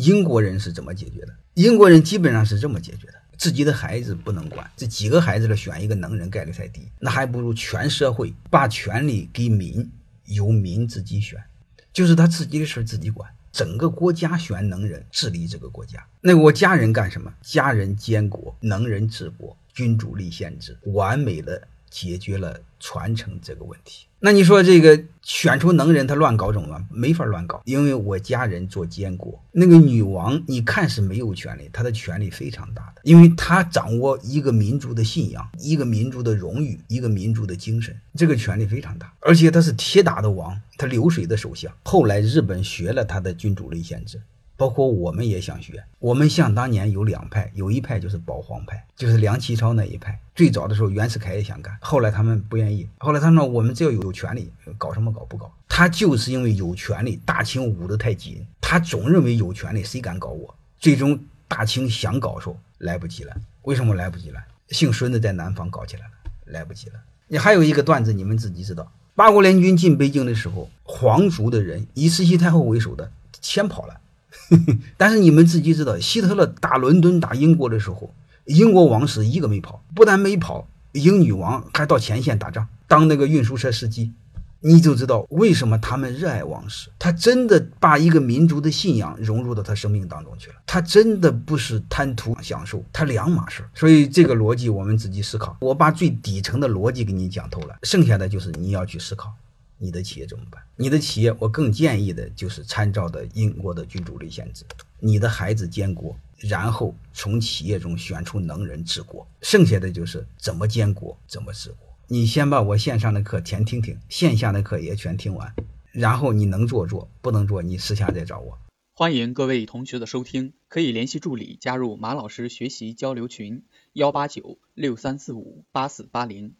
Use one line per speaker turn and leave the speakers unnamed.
英国人是怎么解决的？英国人基本上是这么解决的：自己的孩子不能管，这几个孩子了选一个能人概率太低，那还不如全社会把权力给民，由民自己选，就是他自己的事自己管。整个国家选能人治理这个国家，那我家人干什么？家人监国，能人治国，君主立宪制，完美的解决了传承这个问题。那你说这个选出能人，他乱搞怎么办？没法乱搞，因为我家人做监国，那个女王你看是没有权利，她的权力非常大的，因为她掌握一个民族的信仰，一个民族的荣誉，一个民族的精神，这个权力非常大，而且她是铁打的王，她流水的首相。后来日本学了他的君主立宪制。包括我们也想学，我们想当年有两派，有一派就是保皇派，就是梁启超那一派。最早的时候，袁世凯也想干，后来他们不愿意。后来他说：“我们只要有权利，搞什么搞不搞？”他就是因为有权利，大清捂得太紧，他总认为有权利，谁敢搞我？最终大清想搞时候来不及了。为什么来不及了？姓孙的在南方搞起来了，来不及了。你还有一个段子，你们自己知道：八国联军进北京的时候，皇族的人以慈禧太后为首的先跑了。但是你们自己知道，希特勒打伦敦、打英国的时候，英国王室一个没跑，不但没跑，英女王还到前线打仗，当那个运输车司机。你就知道为什么他们热爱王室，他真的把一个民族的信仰融入到他生命当中去了，他真的不是贪图享受，他两码事。所以这个逻辑我们自己思考，我把最底层的逻辑给你讲透了，剩下的就是你要去思考。你的企业怎么办？你的企业，我更建议的就是参照的英国的君主立宪制。你的孩子监国，然后从企业中选出能人治国，剩下的就是怎么监国，怎么治国。你先把我线上的课全听听，线下的课也全听完，然后你能做做，不能做你私下再找我。
欢迎各位同学的收听，可以联系助理加入马老师学习交流群：幺八九六三四五八四八零。